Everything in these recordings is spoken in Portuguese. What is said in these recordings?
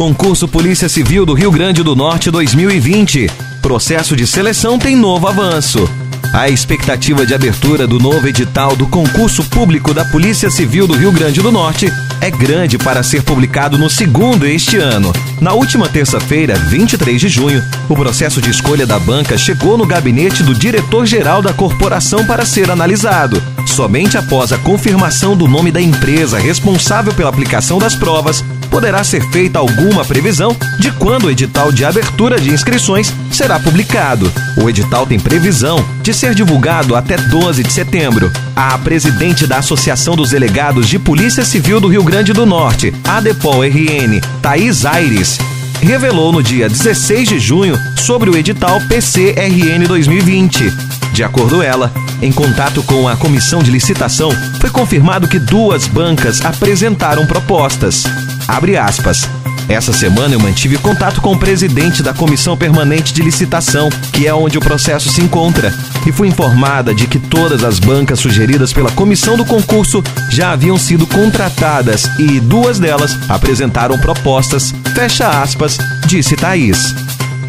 Concurso Polícia Civil do Rio Grande do Norte 2020. Processo de seleção tem novo avanço. A expectativa de abertura do novo edital do concurso público da Polícia Civil do Rio Grande do Norte é grande para ser publicado no segundo este ano. Na última terça-feira, 23 de junho, o processo de escolha da banca chegou no gabinete do diretor-geral da corporação para ser analisado. Somente após a confirmação do nome da empresa responsável pela aplicação das provas, poderá ser feita alguma previsão de quando o edital de abertura de inscrições será publicado. O edital tem previsão de ser divulgado até 12 de setembro. A presidente da Associação dos Delegados de Polícia Civil do Rio Grande do Norte, ADEPOL RN, Thaís Aires, revelou no dia 16 de junho sobre o edital PCRN 2020. De acordo ela, em contato com a comissão de licitação, foi confirmado que duas bancas apresentaram propostas. Abre aspas. Essa semana eu mantive contato com o presidente da Comissão Permanente de Licitação, que é onde o processo se encontra, e fui informada de que todas as bancas sugeridas pela comissão do concurso já haviam sido contratadas e duas delas apresentaram propostas. Fecha aspas, disse Thaís.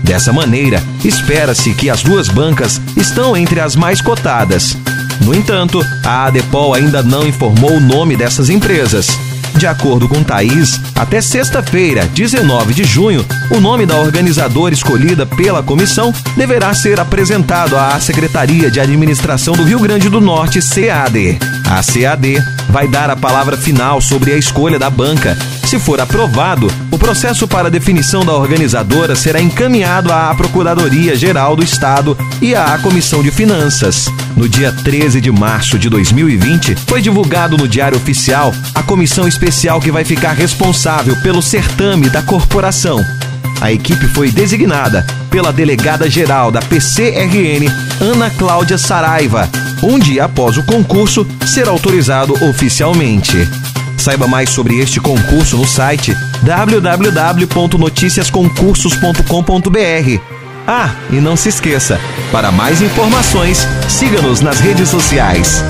Dessa maneira, espera-se que as duas bancas estão entre as mais cotadas. No entanto, a ADEPOL ainda não informou o nome dessas empresas. De acordo com Thaís, até sexta-feira, 19 de junho, o nome da organizadora escolhida pela comissão deverá ser apresentado à Secretaria de Administração do Rio Grande do Norte, CAD. A CAD vai dar a palavra final sobre a escolha da banca. Se for aprovado, o processo para definição da organizadora será encaminhado à Procuradoria Geral do Estado e à Comissão de Finanças. No dia 13 de março de 2020, foi divulgado no Diário Oficial a comissão especial que vai ficar responsável pelo certame da corporação. A equipe foi designada pela delegada geral da PCRN, Ana Cláudia Saraiva, um dia após o concurso ser autorizado oficialmente. Saiba mais sobre este concurso no site www.noticiasconcursos.com.br. Ah, e não se esqueça, para mais informações, siga-nos nas redes sociais.